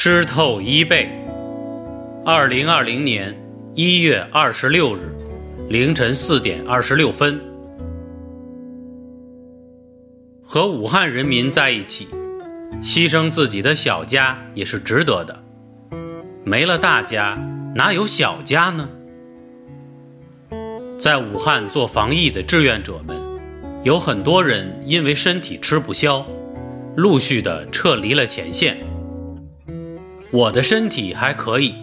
湿透衣被。二零二零年一月二十六日凌晨四点二十六分，和武汉人民在一起，牺牲自己的小家也是值得的。没了大家，哪有小家呢？在武汉做防疫的志愿者们，有很多人因为身体吃不消，陆续的撤离了前线。我的身体还可以，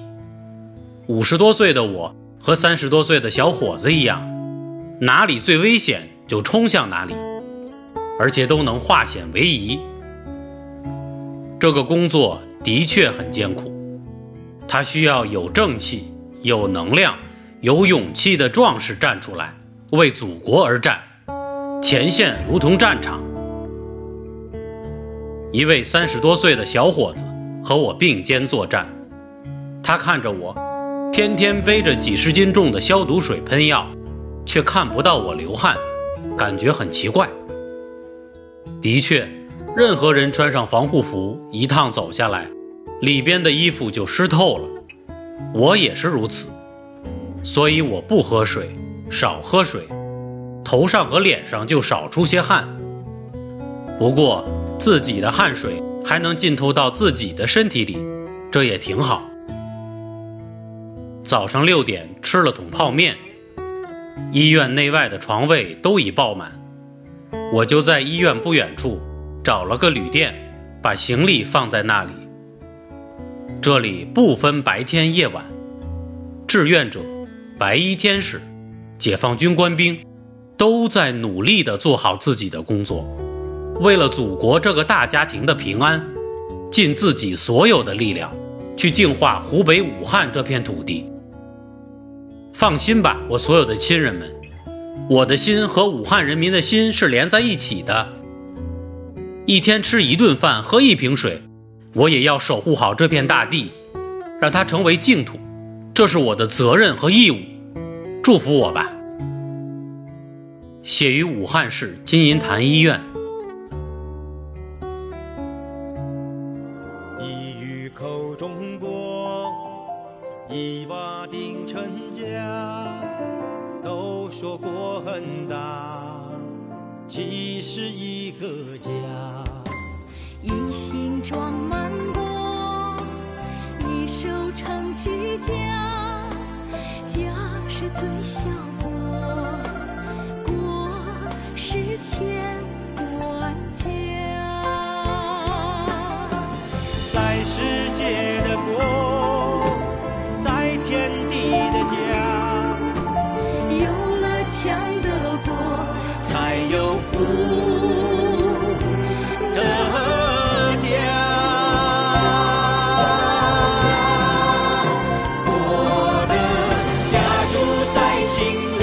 五十多岁的我和三十多岁的小伙子一样，哪里最危险就冲向哪里，而且都能化险为夷。这个工作的确很艰苦，它需要有正气、有能量、有勇气的壮士站出来为祖国而战，前线如同战场。一位三十多岁的小伙子。和我并肩作战，他看着我，天天背着几十斤重的消毒水喷药，却看不到我流汗，感觉很奇怪。的确，任何人穿上防护服，一趟走下来，里边的衣服就湿透了。我也是如此，所以我不喝水，少喝水，头上和脸上就少出些汗。不过自己的汗水。还能浸透到自己的身体里，这也挺好。早上六点吃了桶泡面，医院内外的床位都已爆满，我就在医院不远处找了个旅店，把行李放在那里。这里不分白天夜晚，志愿者、白衣天使、解放军官兵，都在努力地做好自己的工作。为了祖国这个大家庭的平安，尽自己所有的力量，去净化湖北武汉这片土地。放心吧，我所有的亲人们，我的心和武汉人民的心是连在一起的。一天吃一顿饭，喝一瓶水，我也要守护好这片大地，让它成为净土，这是我的责任和义务。祝福我吧。写于武汉市金银潭医院。口中国，一瓦定成家。都说国很大，其实一个家。一心装满国，一手撑起家，家是最小国。chic